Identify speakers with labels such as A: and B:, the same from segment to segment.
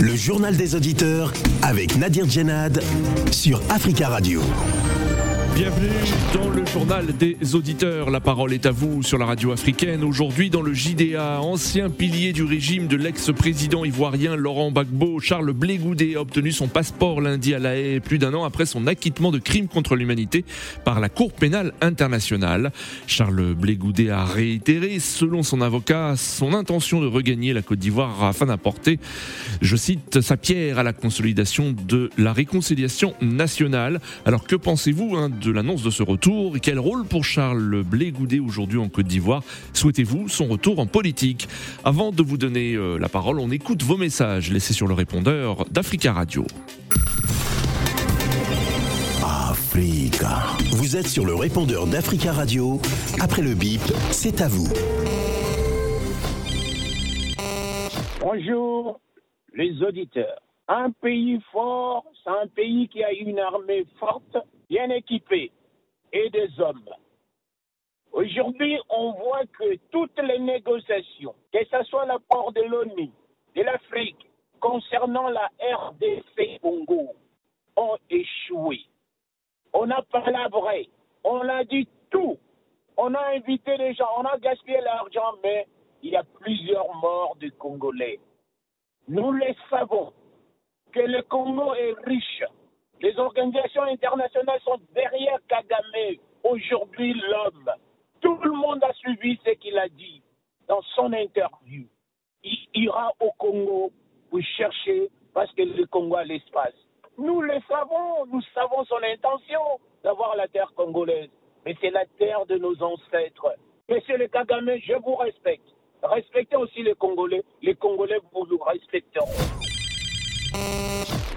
A: Le journal des auditeurs avec Nadir Djenad sur Africa Radio.
B: Bienvenue dans le journal des auditeurs. La parole est à vous sur la radio africaine. Aujourd'hui, dans le JDA, ancien pilier du régime de l'ex-président ivoirien Laurent Gbagbo, Charles Blégoudet a obtenu son passeport lundi à La Haye, plus d'un an après son acquittement de crimes contre l'humanité par la Cour pénale internationale. Charles Blégoudet a réitéré, selon son avocat, son intention de regagner la Côte d'Ivoire afin d'apporter, je cite, sa pierre à la consolidation de la réconciliation nationale. Alors que pensez-vous hein, de l'annonce de ce retour et quel rôle pour Charles Blé-Goudet aujourd'hui en Côte d'Ivoire Souhaitez-vous son retour en politique? Avant de vous donner euh, la parole, on écoute vos messages laissés sur le répondeur d'Africa Radio.
A: Africa. Vous êtes sur le répondeur d'Africa Radio. Après le bip, c'est à vous.
C: Bonjour les auditeurs. Un pays fort, c'est un pays qui a une armée forte, bien équipée et des hommes. Aujourd'hui, on voit que toutes les négociations, que ce soit l'apport de l'ONU, de l'Afrique, concernant la RDC Congo, ont échoué. On a palabré, on a dit tout. On a invité les gens, on a gaspillé l'argent, mais il y a plusieurs morts de Congolais. Nous le savons que le Congo est riche. Les organisations internationales sont derrière Kagame. Aujourd'hui, l'homme. Tout le monde a suivi ce qu'il a dit dans son interview. Il ira au Congo pour chercher parce que le Congo a l'espace. Nous le savons, nous savons son intention d'avoir la terre congolaise. Mais c'est la terre de nos ancêtres. Monsieur le Kagame, je vous respecte. Respectez aussi les Congolais. Les Congolais vous nous respecteront.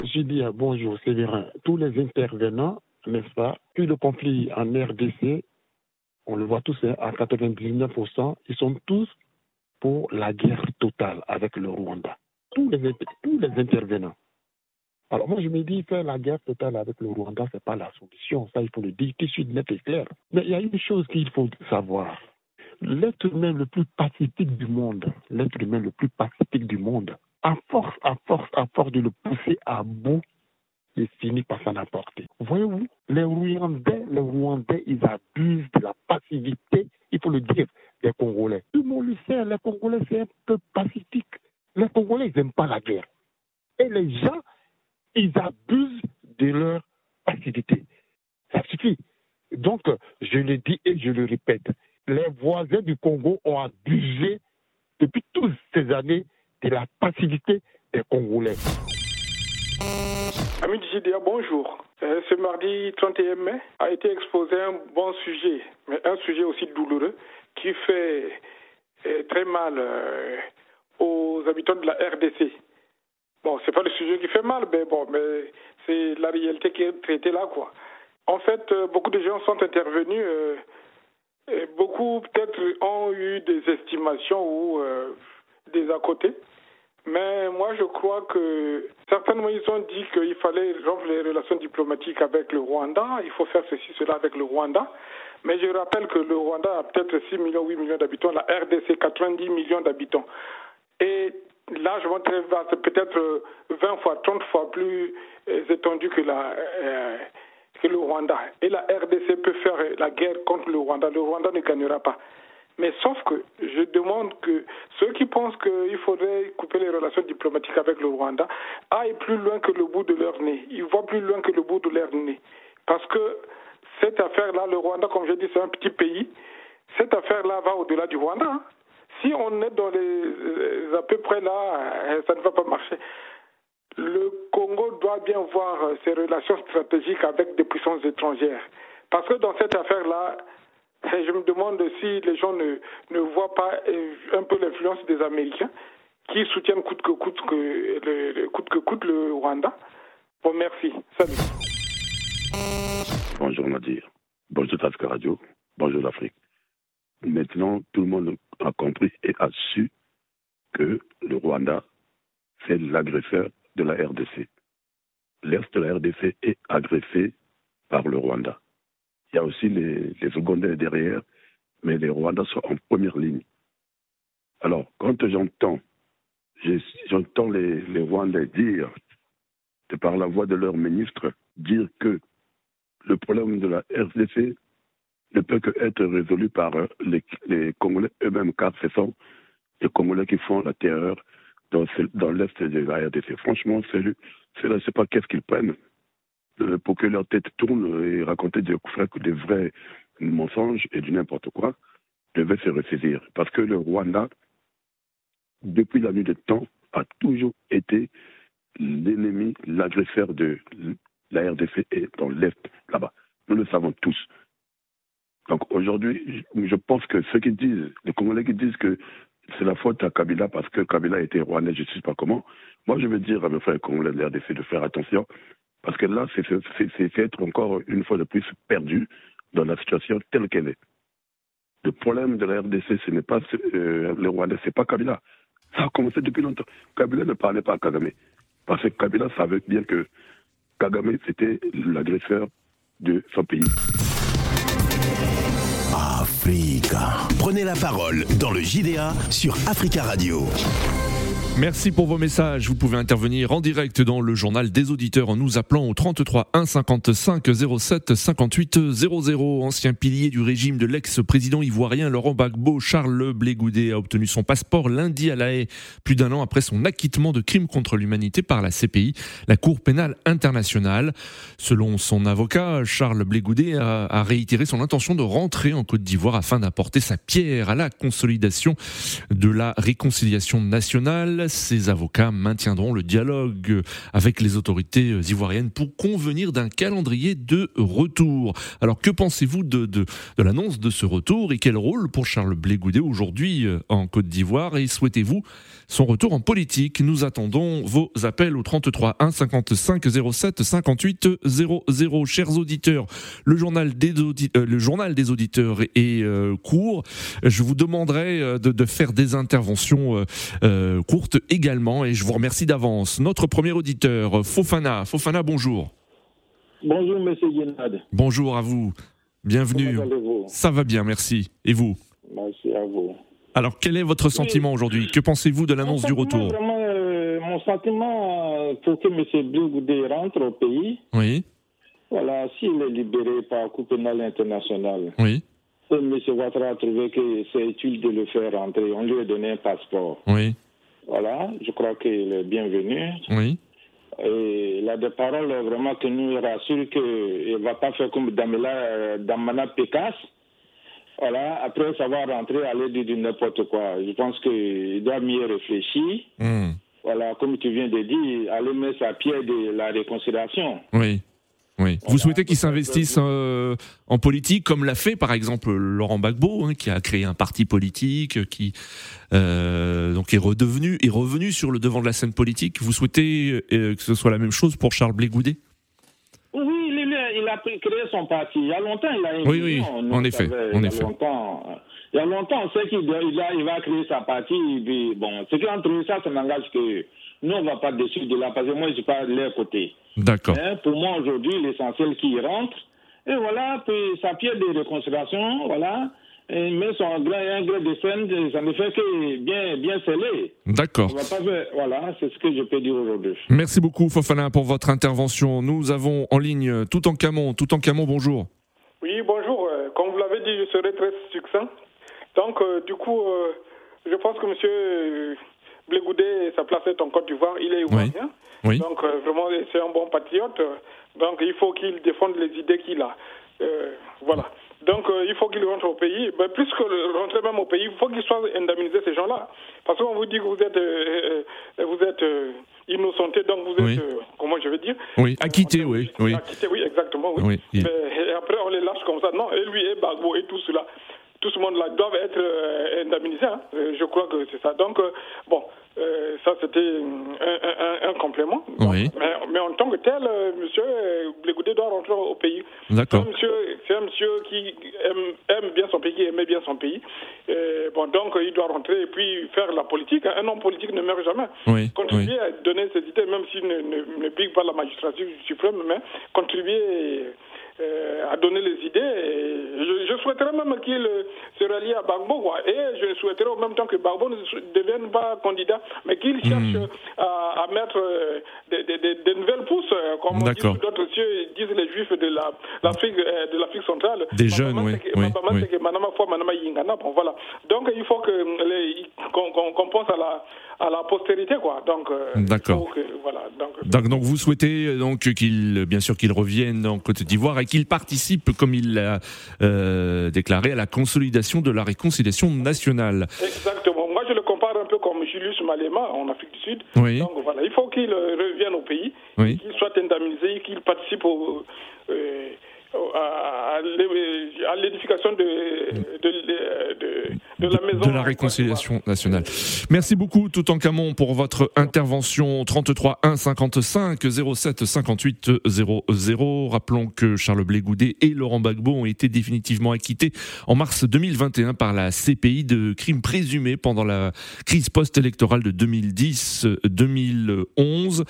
D: J'ai dit bonjour Séverin. Tous les intervenants, n'est-ce pas, puis le conflit en RDC, on le voit tous hein, à 99%, ils sont tous pour la guerre totale avec le Rwanda. Tous les, tous les intervenants. Alors moi je me dis faire la guerre totale avec le Rwanda, c'est pas la solution. Ça, il faut le dire tout de suite net et clair. Mais il y a une chose qu'il faut savoir. L'être humain le plus pacifique du monde, l'être humain le plus pacifique du monde, à force, à force, à force de le pousser à bout, il finit par s'en apporter. Voyez-vous, les Rwandais, les Rwandais, ils abusent de la passivité, il faut le dire, des Congolais. Tout le monde le sait, les Congolais, c'est un peu pacifique. Les Congolais, ils n'aiment pas la guerre. Et les gens, ils abusent de leur passivité. Ça suffit. Donc, je le dis et je le répète, les voisins du Congo ont abusé depuis toutes ces années de la passivité des Congolais.
E: Ami JDA, bonjour. Euh, ce mardi 31 mai a été exposé un bon sujet, mais un sujet aussi douloureux qui fait euh, très mal euh, aux habitants de la RDC. Bon, c'est pas le sujet qui fait mal, mais bon, mais c'est la réalité qui est traitée là, quoi. En fait, beaucoup de gens sont intervenus. et beaucoup peut-être ont eu des estimations ou des à côté. Mais moi, je crois que certainement, ils ont dit qu'il fallait rompre les relations diplomatiques avec le Rwanda. Il faut faire ceci, cela avec le Rwanda. Mais je rappelle que le Rwanda a peut-être 6 millions, 8 millions d'habitants, la RDC 90 millions d'habitants. Et largement très vaste, peut-être 20 fois, 30 fois plus étendu que, la, euh, que le Rwanda. Et la RDC peut faire la guerre contre le Rwanda. Le Rwanda ne gagnera pas. Mais sauf que je demande que ceux qui pensent qu'il faudrait couper les relations diplomatiques avec le Rwanda aillent plus loin que le bout de leur nez. Ils voient plus loin que le bout de leur nez. Parce que cette affaire-là, le Rwanda, comme je dis, c'est un petit pays. Cette affaire-là va au-delà du Rwanda. Hein. Si on est dans les, à peu près là, ça ne va pas marcher. Le Congo doit bien voir ses relations stratégiques avec des puissances étrangères. Parce que dans cette affaire-là, je me demande si les gens ne, voient pas euh, un peu l'influence des Américains qui soutiennent coûte que coûte, que, le, coûte que coûte le Rwanda. Bon, merci. Salut.
F: Bonjour Nadir. Bonjour Africa Radio. Bonjour l'Afrique. Maintenant, tout le monde a compris et a su que le Rwanda, c'est l'agresseur de la RDC. L'Est de la RDC est agressé par le Rwanda. Il y a aussi les, les secondaires derrière, mais les Rwandais sont en première ligne. Alors, quand j'entends j'entends les, Rwandais dire, par la voix de leur ministre, dire que le problème de la RDC ne peut que être résolu par les, les Congolais eux-mêmes, car ce sont les Congolais qui font la terreur dans, l'est de la RDC. Franchement, c'est là, je ne sais pas qu'est-ce qu'ils prennent euh, pour que leur tête tourne et raconter des, des vrais mensonges et du n'importe quoi, devait se ressaisir. Parce que le Rwanda, depuis la nuit de temps, a toujours été l'ennemi, l'agresseur de la RDC et dans l'Est, là-bas. Nous le savons tous. Donc aujourd'hui, je pense que ceux qui disent, les Congolais qui disent que c'est la faute à Kabila parce que Kabila était rwandais, je ne sais pas comment, moi je veux dire à mes frères congolais de la RDC de faire attention parce que là, c'est être encore une fois de plus perdu dans la situation telle qu'elle est. Le problème de la RDC, ce n'est pas euh, les Rwandais, ce n'est pas Kabila. Ça a commencé depuis longtemps. Kabila ne parlait pas à Kagame. Parce que Kabila savait bien que Kagame, c'était l'agresseur de son pays.
A: Africa. Prenez la parole dans le JDA sur Africa Radio.
B: Merci pour vos messages. Vous pouvez intervenir en direct dans le journal des auditeurs en nous appelant au 33 1 55 07 58 00. Ancien pilier du régime de l'ex-président ivoirien Laurent Gbagbo, Charles Blégoudet a obtenu son passeport lundi à La Haye, plus d'un an après son acquittement de crimes contre l'humanité par la CPI, la Cour pénale internationale. Selon son avocat, Charles Blégoudet a, a réitéré son intention de rentrer en Côte d'Ivoire afin d'apporter sa pierre à la consolidation de la réconciliation nationale. Ses avocats maintiendront le dialogue avec les autorités ivoiriennes pour convenir d'un calendrier de retour. Alors que pensez-vous de, de, l'annonce de ce retour et quel rôle pour Charles Blégoudet aujourd'hui euh, en Côte d'Ivoire et souhaitez-vous son retour en politique? Nous attendons vos appels au 33 1 55 07 58 00. Chers auditeurs, le journal des, auditeurs, le journal des auditeurs est euh, court. Je vous demanderai euh, de, faire des interventions euh, courtes également et je vous remercie d'avance. Notre premier auditeur, Fofana. Fofana, bonjour.
G: Bonjour, monsieur Guénade.
B: Bonjour à vous. Bienvenue. Ça va bien, merci. Et vous?
G: Merci à vous.
B: Alors, quel est votre sentiment aujourd'hui? Que pensez-vous de l'annonce du retour?
G: Vraiment, euh, Mon sentiment euh, pour que M. Blé rentre au pays,
B: Oui,
G: voilà, s'il est libéré par la Cour pénale internationale,
B: oui,
G: M. Ouattara a trouvé que c'est utile de le faire rentrer, on lui a donné un passeport.
B: oui,
G: Voilà, je crois qu'il est bienvenu.
B: oui.
G: Et il a des paroles vraiment qui nous rassurent qu'il ne va pas faire comme Damela, euh, Damana Pécasse. Voilà, après savoir rentrer, aller dire n'importe quoi. Je pense qu'il doit mieux réfléchir.
B: Hmm,
G: Voilà, comme tu viens de dire, aller mettre sa pierre de la réconciliation.
B: Oui. Oui. Vous souhaitez qu'il s'investisse euh, en politique comme l'a fait par exemple Laurent Gbagbo, hein, qui a créé un parti politique, qui euh, donc est redevenu est revenu sur le devant de la scène politique. Vous souhaitez euh, que ce soit la même chose pour Charles Blégoudet
G: Oui, il, a créé son parti. Il y a longtemps, il a
B: Oui, oui,
G: nous,
B: en effet, en effet.
G: longtemps. Il y a longtemps, on sait qu'il il va créer sa partie. et puis, bon, ce qui a trouvé ça, ça n'engage que nous, on ne va pas dessus de là, parce que moi, je suis pas de leur côté.
B: D'accord.
G: Hein, pour moi, aujourd'hui, l'essentiel qu'il rentre, et voilà, puis sa pierre de réconciliation, voilà, et met son grain, un grain de scène, ça ne fait que bien, bien scellé.
B: D'accord.
G: On va pas faire- voilà, c'est ce que je peux dire aujourd'hui.
B: Merci beaucoup Fofana pour votre intervention. Nous avons en ligne tout en Camon. Tout en Camon, bonjour.
E: Oui, bonjour. Euh, Comme vous l'avez dit, je serai très succinct. Donc, euh, du coup, euh, je pense que M. Blégoudet, sa place est en Côte d'Ivoire. Il est ivoirien.
B: Oui.
E: Donc, euh, vraiment, c'est un bon patriote. Donc, il faut qu'il défende les idées qu'il a. Euh, voilà. Donc, euh, il faut qu'il rentre au pays. Ben, plus que le- rentrer même au pays, il faut qu'il soit indemnisé, ces gens-là. Parce qu'on vous dit que vous êtes, euh, euh, vous êtes euh, innocenté, donc vous êtes,
B: Oui.
E: euh, comment je vais dire?
B: Oui, acquitté, oui, oui.
E: Acquitté, oui, exactement, oui.
B: Oui, il-
E: Mais, et après, on les lâche comme ça. Non, et lui, et Bagbo, et tout cela, ce monde-là doivent être euh, indemnisés. hein. Euh, Je crois que c'est ça. Donc, euh, bon, euh, ça, c'était un, un- un complément.
B: Oui.
E: Mais, mais en tant que tel, euh, monsieur Blégoudet doit rentrer au pays.
B: D'accord.
E: c'est un monsieur qui aime, aime bien son pays, qui aimait bien son pays. Et bon, donc, il doit rentrer et puis faire la politique. Un homme politique ne meurt jamais.
B: Oui,
E: Contribuer à donner ses idées, même s'il ne, ne, ne pique pas la magistrature suprême, mais contribuer euh, a donné les idées. Je, souhaiterais même qu'il se rallie à Bagbo. Quoi. Et je souhaiterais en même temps que Bagbo ne devienne pas candidat, mais qu'il hmm. cherche à, à, mettre des, des, des, des, nouvelles pousses, comme d'autres cieux disent les juifs de l'Afrique de l'Afrique centrale.
B: Des jeunes, oui. oui,
E: Bon, voilà. Donc il faut qu'on pense à la, à la postérité, quoi. Donc,
B: D'accord.
E: Voilà,
B: donc, donc, donc, vous souhaitez donc qu'il, bien sûr, qu'il revienne en Côte d'Ivoire et qu'il participe, comme il l'a euh, déclaré, à la consolidation de la réconciliation nationale.
E: Exactement. Moi, je le compare un peu comme Julius Malema en Afrique du Sud.
B: Oui.
E: Donc voilà, il faut qu'il revienne au pays, qu'il soit indemnisé, qu'il participe au, euh, à l'édification de, de, de, la.
B: De la réconciliation nationale. Merci beaucoup, tout en Camon, pour votre intervention 33 1 55 07 58 00. Rappelons que Charles Blé Goudet et Laurent Gbagbo ont été définitivement acquittés en mars 2021 par la CPI de crimes présumés pendant la crise post-électorale de 2010-2011.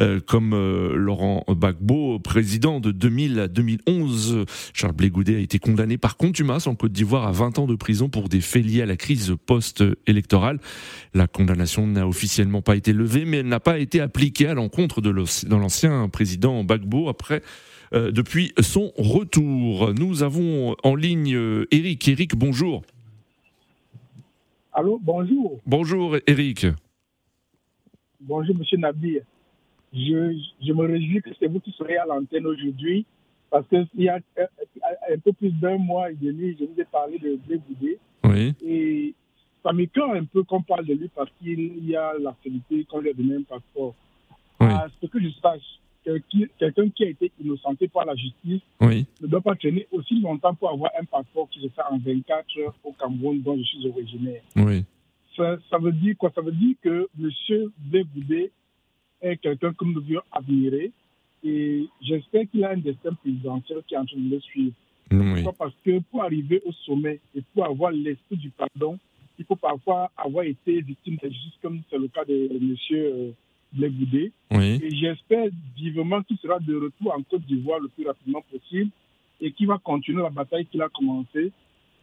B: Euh, comme euh, Laurent Gbagbo, président de 2000 à 2011, Charles Blé a été condamné par contumace en Côte d'Ivoire à 20 ans de prison pour des faits liés à la crise post-électorale. La condamnation n'a officiellement pas été levée, mais elle n'a pas été appliquée à l'encontre de l'ancien président Bagbo après euh, depuis son retour. Nous avons en ligne euh, Eric. Eric, bonjour.
H: Allô, bonjour.
B: Bonjour Eric.
H: Bonjour Monsieur Nabi. Je, je me réjouis que c'est vous qui soyez à l'antenne aujourd'hui parce qu'il y a un peu plus d'un mois et demi, je vous ai parlé de Blé
B: Oui.
H: Et ça m'étonne un peu qu'on parle de lui parce qu'il y a l'actualité qu'on lui a donné un passeport.
B: Oui.
H: À ce que je sache, quelqu'un qui a été innocenté par la justice
B: oui.
H: ne doit pas traîner aussi longtemps pour avoir un passeport qui se fait en 24 heures au Cameroun dont je suis originaire.
B: Oui.
H: Ça, ça, veut dire quoi? Ça veut dire que M. Blé est quelqu'un que nous devions admirer et j'espère qu'il a un destin présidentiel qui est en train de le suivre.
B: Oui.
H: Parce que pour arriver au sommet et pour avoir l'esprit du pardon, il faut parfois avoir été victime de justice, comme c'est le cas de M. Euh, Blé
B: Oui.
H: Et j'espère vivement qu'il sera de retour en Côte d'Ivoire le plus rapidement possible et qu'il va continuer la bataille qu'il a commencée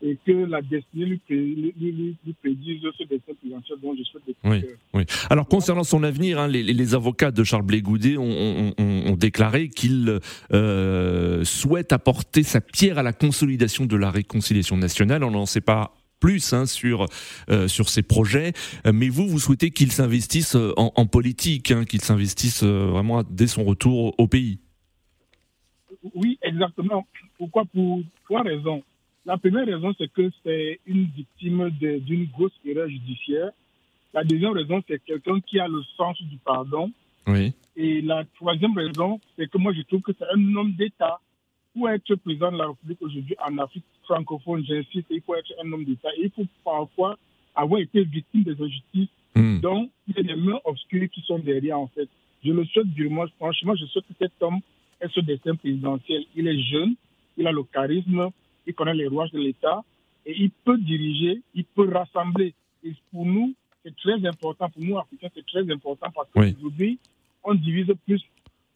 H: et que la destinée lui, lui, lui, lui prédise ce destin présidentiel dont je souhaite
B: oui, oui. Alors concernant son avenir, hein, les, les, avocats de Charles Blé Goudet ont, ont, ont, déclaré qu'il euh, souhaite apporter sa pierre à la consolidation de la réconciliation nationale. On n'en sait pas plus hein, sur euh, sur ces projets, mais vous vous souhaitez qu'il s'investisse en, en, politique, hein, qu'il s'investisse euh, vraiment dès son retour au pays.
H: Oui, exactement. Pourquoi? Pour trois raisons. La première raison, c'est que c'est une victime d'une grosse erreur judiciaire. La deuxième raison, c'est quelqu'un qui a le sens du pardon.
B: Oui.
H: Et la troisième raison, c'est que moi, je trouve que c'est un homme d'État. Pour être président de la République aujourd'hui en Afrique francophone, j'insiste, il faut être un homme d'État. Il faut parfois avoir été victime des injustices.
B: Mm.
H: Donc, il y a des mains obscures qui sont derrière, en fait. Je le souhaite durement. Franchement, je souhaite que cet homme ait ce destin présidentiel. Il est jeune, il a le charisme, il connaît les rouages de l'État et il peut diriger, il peut rassembler. Et pour nous, c'est très important, pour nous Africains, c'est très important parce qu'aujourd'hui, on divise plus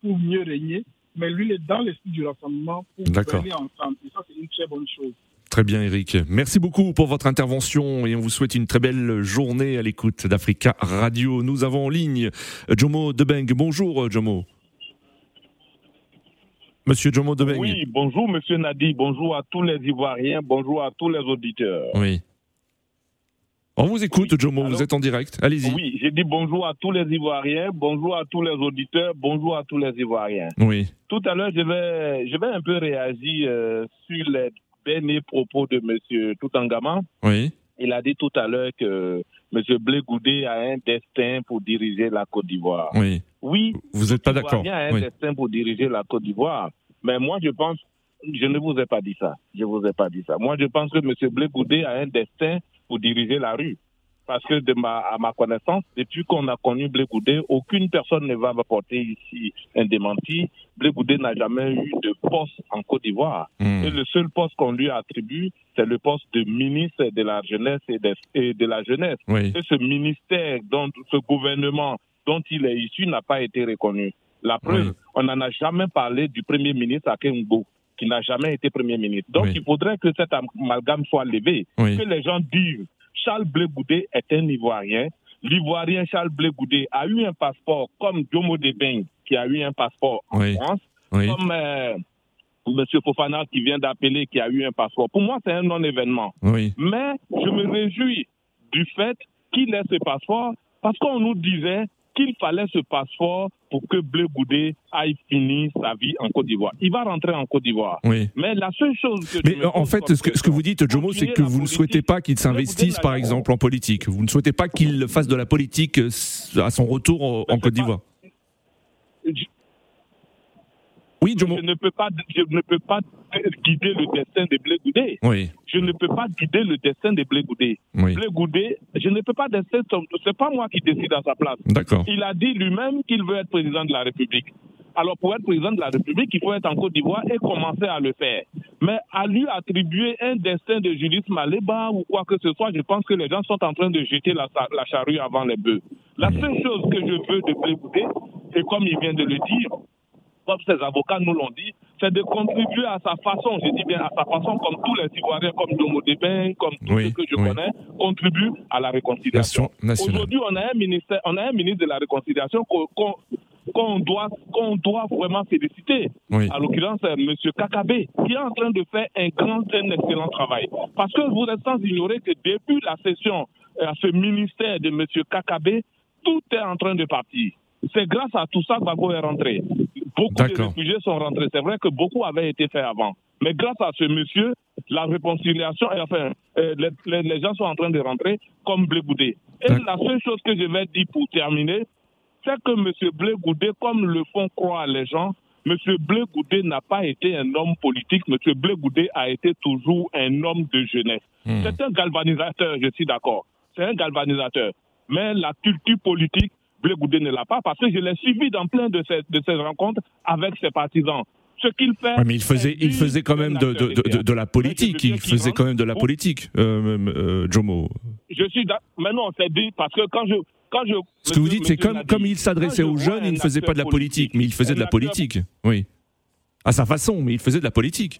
H: pour mieux régner, mais lui, il est dans l'esprit du rassemblement pour gagner ensemble. Et ça, c'est une très bonne chose.
B: Très bien, Eric. Merci beaucoup pour votre intervention et on vous souhaite une très belle journée à l'écoute d'Africa Radio. Nous avons en ligne Jomo Debeng. Bonjour, Jomo. Monsieur Jomo Debeng.
I: Oui, bonjour Monsieur Nadi, bonjour à tous les Ivoiriens, bonjour à tous les auditeurs.
B: Oui. On vous écoute, oui. Jomo, vous êtes en direct. Allez-y.
I: Oui, j'ai dit bonjour à tous les Ivoiriens, bonjour à tous les auditeurs, bonjour à tous les Ivoiriens.
B: Oui.
I: Tout à l'heure, je vais, je vais un peu réagir euh, sur les derniers propos de Monsieur Toutangama.
B: Oui.
I: Il a dit tout à l'heure que M. Blé Goudé a un destin pour diriger la Côte d'Ivoire.
B: Oui.
I: Oui.
B: Vous n'êtes pas d'accord.
I: Il a un
B: oui.
I: destin pour diriger la Côte d'Ivoire. Mais moi, je pense, je ne vous ai pas dit ça. Je vous ai pas dit ça. Moi, je pense que M. Blé Goudé a un destin pour diriger la rue. Parce que de ma, à ma connaissance, depuis qu'on a connu Blé Goudé, aucune personne ne va m'apporter ici un démenti. Blé Goudé n'a jamais eu de poste en Côte d'Ivoire.
B: Mmh.
I: Et le seul poste qu'on lui attribue, c'est le poste de ministre de la jeunesse et de, et de la jeunesse.
B: Oui.
I: Et ce ministère, dont, ce gouvernement dont il est issu n'a pas été reconnu. La preuve,
B: Oui.
I: on n'en a jamais parlé du premier ministre Akengo. qui n'a jamais été Premier ministre. Donc, il faudrait que cet amalgame soit levé, que les gens disent Charles Blé Goudé est un Ivoirien. L'Ivoirien Charles Blé Goudé a eu un passeport comme Jomo Debeng, qui a eu un passeport en France, comme euh, M. Fofana qui vient d'appeler, qui a eu un passeport. Pour moi, c'est un non-événement. Mais je me réjouis du fait qu'il ait ce passeport parce qu'on nous disait qu'il fallait ce passeport pour que Bleu Goudé aille finir sa vie en Côte d'Ivoire. Il va rentrer en Côte d'Ivoire. Mais la seule chose que...
B: Mais en fait, ce que, ce que, vous dites, Jomo, c'est que vous ne souhaitez pas qu'il s'investisse, par exemple, en politique. Vous ne souhaitez pas qu'il fasse de la politique euh, à son retour en Côte d'Ivoire. Oui,
I: Je ne peux pas, je ne peux pas guider le destin de Blé Goudé.
B: Oui.
I: Je ne peux pas guider le destin de Blé Goudé.
B: Oui.
I: Blé Goudé, je ne peux pas décider, c'est pas moi qui décide à sa place.
B: D'accord.
I: Il a dit lui-même qu'il veut être président de la République. Alors, pour être président de la République, il faut être en Côte d'Ivoire et commencer à le faire. Mais à lui attribuer un destin de Julius Maléba ou quoi que ce soit, je pense que les gens sont en train de jeter la, la charrue avant les bœufs. La seule chose que je veux de Blé Goudé, et comme il vient de le dire, comme ses avocats nous l'ont dit, c'est de contribuer à sa façon, je dis bien à sa façon, comme tous les Ivoiriens, comme Domo Deben, comme tous ceux que je connais, contribuent à la réconciliation. Aujourd'hui, on a un ministère, on a un ministre de la réconciliation qu'on doit, qu'on doit vraiment féliciter. À l'occurrence, M. Kakabé, qui est en train de faire un grand, un excellent travail. Parce que vous êtes sans ignorer que depuis la session euh, à ce ministère de M. Kakabé, tout est en train de partir. C'est grâce à tout ça que Bago est rentré. Beaucoup de réfugiés sont rentrés. C'est vrai que beaucoup avaient été faits avant. Mais grâce à ce monsieur, la réconciliation, enfin, euh, les, gens sont en train de rentrer comme Blé Goudé. Et la seule chose que je vais dire pour terminer, c'est que M. Blé Goudé, comme le font croire les gens, M. Blé Goudé n'a pas été un homme politique. M. Blé Goudé a été toujours un homme de jeunesse. Hmm. C'est un galvanisateur, je suis d'accord. C'est un galvanisateur. Mais la culture politique, Blé Goudé ne l'a pas parce que je l'ai suivi dans plein de ces, de ces rencontres avec ses partisans. Ce qu'il fait.
B: mais il faisait, il faisait quand même de, de, de, de la politique. Il faisait quand même de la politique, euh, euh, Jomo.
I: Je suis. Mais non, c'est dit parce que quand je. Quand je
B: Ce que vous dites, c'est comme, comme il s'adressait aux jeunes, il ne faisait pas de la politique, mais il faisait de la politique. Oui. À sa façon, mais il faisait de la politique.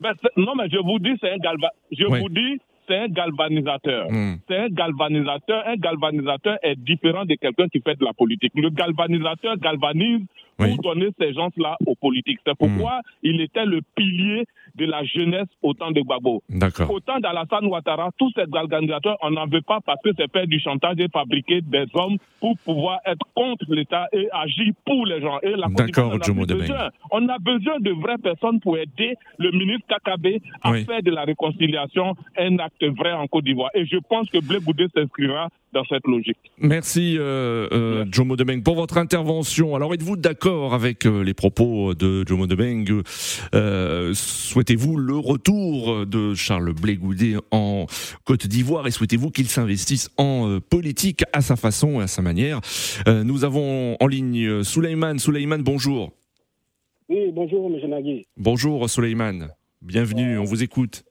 I: Ben, non, mais je vous dis, c'est un galva. Je vous dis, c'est un galvanisateur. Hmm. C'est un galvanisateur. Un galvanisateur est différent de quelqu'un qui fait de la politique. Le galvanisateur galvanise pour donner ces gens-là aux politiques. C'est pourquoi hmm. il était le pilier de la jeunesse au temps de Gbagbo. Au temps d'Alassane Ouattara, tous ces organisateurs, on n'en veut pas parce que c'est faire du chantage et fabriquer des hommes pour pouvoir être contre l'État et agir pour les gens. Et la
B: D'accord,
I: on, a on a besoin de vraies personnes pour aider le ministre Kakabe à faire de la réconciliation un acte vrai en Côte d'Ivoire. Et je pense que Blé Goudé s'inscrira dans cette logique.
B: Merci, euh, euh, Jomo Debeng, pour votre intervention. Alors, êtes-vous d'accord avec euh, les propos de Jomo Debeng euh, Souhaitez-vous le retour de Charles Blé Goudé en Côte d'Ivoire et souhaitez-vous qu'il s'investisse en euh, politique à sa façon et à sa manière? Nous avons en ligne Souleyman. Souleyman, bonjour.
J: Oui, bonjour, M. Nagui.
B: Bonjour, Souleyman. Bienvenue, on vous écoute.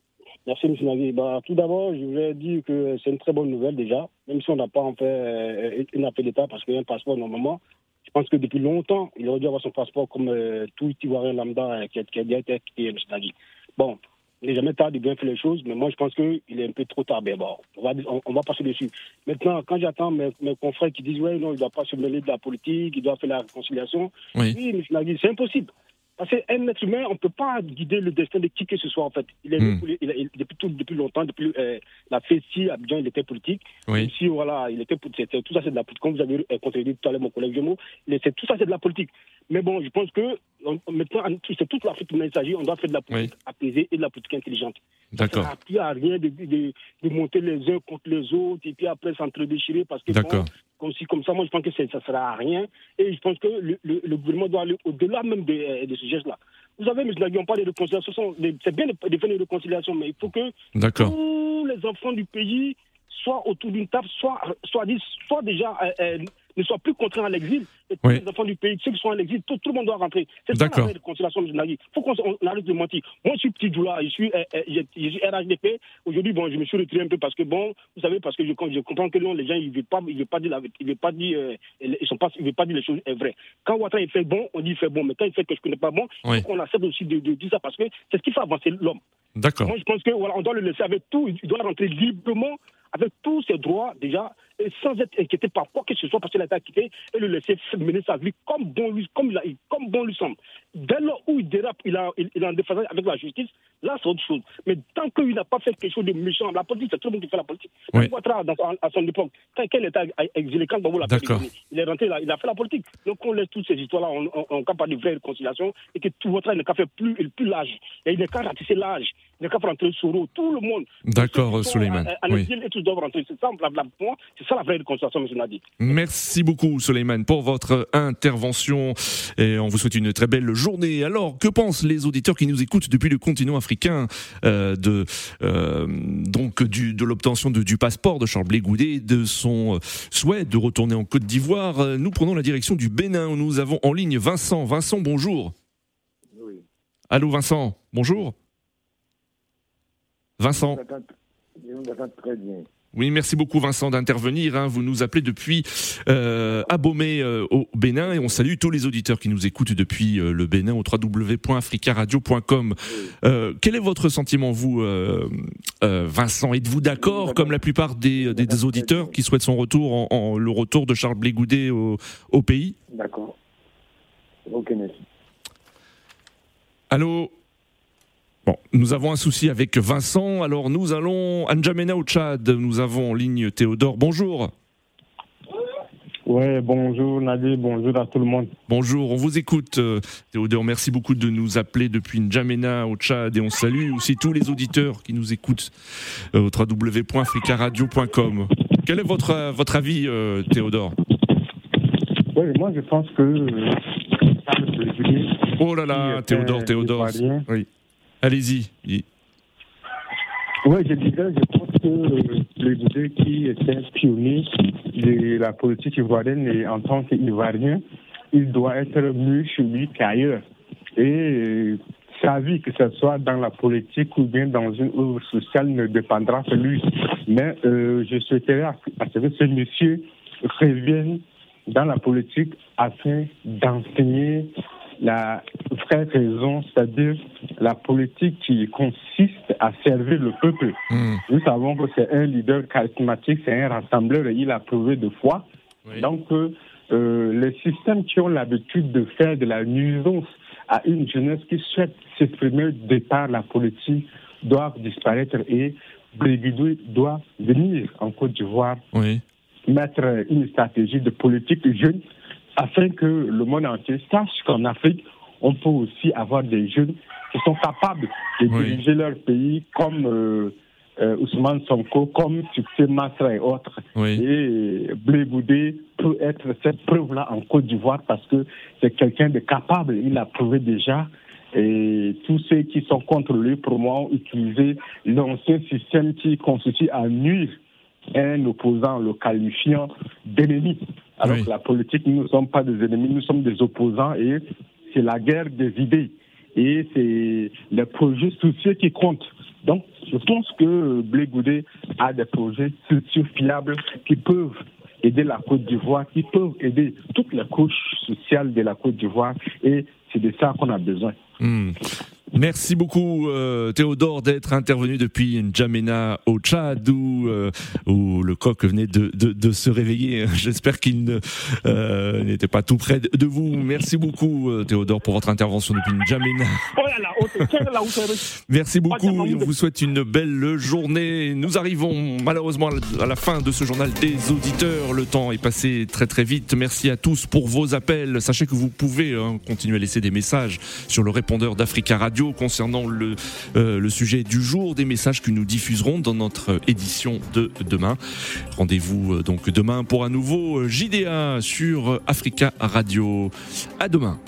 J: Merci, M. Nagui. Bah, tout d'abord, je voulais dire que c'est une très bonne nouvelle déjà, même si on n'a pas en fait euh, un appel d'État parce qu'il y a un passeport normalement. Je pense que depuis longtemps, il aurait dû avoir son passeport comme euh, tout Ivoirien lambda euh, qui, a, qui a déjà été M. Nagui. Bon, il n'est jamais tard de bien faire les choses, mais moi je pense qu'il est un peu trop tard. Mais bon, on va, on, va passer dessus. Maintenant, quand j'attends mes, mes, confrères qui disent, ouais, non, il ne doit pas se mêler de la politique, il doit faire la réconciliation.
B: Oui,
J: oui M. Nagui, c'est impossible. Parce qu'un être humain, on ne peut pas guider le destin de qui que ce soit, en fait. Il est, hmm. il, depuis, tout, depuis longtemps, depuis euh, la FECI, Abidjan, il était politique.
B: Oui.
J: Ici, voilà, il était, tout ça, c'est de la politique. Comme vous avez euh, contredit tout à l'heure mon collègue Jemo, tout ça, c'est de la politique. Mais bon, je pense que maintenant, c'est toute l'Afrique dont il s'agit. On doit faire de la politique apaisée et de la politique intelligente.
B: D'accord.
J: Ça ne à rien de, de, de, monter les uns contre les autres et puis après s'entre-déchirer parce que bon, comme, si, comme ça, moi, je pense que ça ne sera à rien. Et je pense que le, le, gouvernement doit aller au-delà même de, euh, de ce geste-là. Vous savez, M. Nagui, on parle de réconciliation. C'est bien de faire une réconciliation, mais il faut que tous les enfants du pays soient autour d'une table, soit, soit, soit déjà euh, euh, ne soient plus contraints à l'exil. Et tous les enfants du pays, ceux qui sont à l'exil, tout, tout, le monde doit rentrer. C'est ça la vraie réconciliation, M. Il faut qu'on arrête de mentir. Moi, je suis petit Doula, je suis, euh, euh, je suis RHDP. Aujourd'hui, bon, je me suis retiré un peu parce que, bon, vous savez, parce que je, je comprends que non, les gens, ils ne veulent pas, ils veulent pas dire, la, ils veulent pas dire, euh, ils sont pas, ils veulent pas dire les choses vraies. Quand Ouattara il fait bon, on dit il fait bon. Mais quand il fait chose qui n'est pas bon, oui. on accepte aussi de, de, dire ça parce que c'est ce qui fait avancer l'homme.
B: D'accord.
J: Moi, je pense que voilà, on doit le laisser avec tout. Il doit rentrer librement avec tous ses droits déjà, et sans être inquiété par quoi que ce soit, parce qu'il a été acquitté, et le laisser mener sa vie comme bon lui, comme, il comme bon lui semble. Dès lors où il dérape, il, a, il, il est en défense avec la justice, là c'est autre chose. Mais tant qu'il n'a pas fait quelque chose de méchant, la politique, c'est tout le monde qui fait la politique. Oui. Ouattara, à son époque, quand il était exilé, quand Babou l'a il est rentré là, il a fait la politique. Donc on laisse toutes ces histoires-là, on, on pas de vraie réconciliation, et que tout Ouattara n'est qu'à faire plus, plus l'âge. Et il n'est qu'à ratisser l'âge, il n'est qu'à faire entrer Soro, tout le monde.
B: D'accord, Suleiman.
J: Oui. Et tous doivent rentrer. C'est ça, c'est ça la vraie réconciliation, M. Nadi.
B: Merci beaucoup, Suleiman, pour votre intervention. Et on vous souhaite une très belle journée. Alors, que pensent les auditeurs qui nous écoutent depuis le continent africain euh, de euh, donc du, de l'obtention du passeport de Charles Blé Goudet, de son souhait de retourner en Côte d'Ivoire? Nous prenons la direction du Bénin. Où nous avons en ligne Vincent. Vincent, bonjour.
K: Oui.
B: Allô, Vincent. Bonjour. Vincent.
K: Je vous entends très bien.
B: Oui, merci beaucoup Vincent d'intervenir. Hein. Vous nous appelez depuis euh, Abomey euh, au Bénin et on salue tous les auditeurs qui nous écoutent depuis euh, le Bénin au www.africaradio.com. Euh, quel est votre sentiment, vous, Vincent? Êtes-vous d'accord, comme la plupart des, des, des, auditeurs qui souhaitent son retour, en, en, le retour de Charles Blé Goudet au, au pays?
K: D'accord. Ok, merci.
B: Allô? Bon, nous avons un souci avec Vincent, alors nous allons à N'Djamena au Tchad, nous avons en ligne Théodore, bonjour.
L: Ouais, bonjour Nadé, bonjour à tout le monde.
B: Bonjour, on vous écoute Théodore, merci beaucoup de nous appeler depuis N'Djamena au Tchad et on salue aussi tous les auditeurs qui nous écoutent au www.africaradio.com. Quel est votre, votre avis Théodore?
L: Oui, moi je pense que...
B: Oh là là, Théodore, Théodore. Oui. Allez-y.
L: Oui, je disais, je pense que le Goudet qui était pionnier de la politique ivoirienne et en tant qu'Ivoirien, il doit être mieux chez lui qu'ailleurs. Et sa vie, que ce soit dans la politique ou bien dans une œuvre sociale, ne dépendra de lui. Mais euh, je souhaiterais ce que ce monsieur revienne dans la politique afin d'enseigner la vraie raison, c'est-à-dire la politique qui consiste à servir le peuple. Mmh. Nous savons que c'est un leader charismatique, c'est un rassembleur et il a prouvé de foi. Oui. Donc, euh, les systèmes qui ont l'habitude de faire de la nuisance à une jeunesse qui souhaite s'exprimer de par la politique doivent disparaître et Brigidou doit venir en Côte d'Ivoire
B: oui.
L: mettre une stratégie de politique jeune afin que le monde entier sache qu'en Afrique, on peut aussi avoir des jeunes qui sont capables de oui. diriger leur pays comme euh, euh, Ousmane Sonko, comme Succès Masra et autres.
B: Oui.
L: Et Blé Goudé peut être cette preuve-là en Côte d'Ivoire parce que c'est quelqu'un de capable. Il a prouvé déjà. Et tous ceux qui sont contre lui, pour moi, ont utilisé l'ancien système qui consiste à nuire un opposant le qualifiant d'ennemi. Alors oui. que la politique, nous ne sommes pas des ennemis, nous sommes des opposants et c'est la guerre des idées. Et c'est les projets sociaux qui comptent. Donc, je pense que Blé Goudé a des projets sociaux fiables qui peuvent aider la Côte d'Ivoire, qui peuvent aider toutes les couches sociales de la Côte d'Ivoire. Et c'est de ça qu'on a besoin.
B: Mmh. Merci beaucoup euh, Théodore d'être intervenu depuis N'Djamena au Tchad où, euh, où le coq venait de, de, de se réveiller. J'espère qu'il n'était euh, pas tout près de vous. Merci beaucoup Théodore pour votre intervention depuis N'Djamena. Merci beaucoup. On vous souhaite une belle journée. Nous arrivons malheureusement à la fin de ce journal des auditeurs. Le temps est passé très très vite. Merci à tous pour vos appels. Sachez que vous pouvez hein, continuer à laisser des messages sur le répondeur d'Africa Radio concernant le, euh, le sujet du jour, des messages que nous diffuserons dans notre édition de demain. Rendez-vous euh, donc demain pour un nouveau JDA sur Africa Radio. À demain.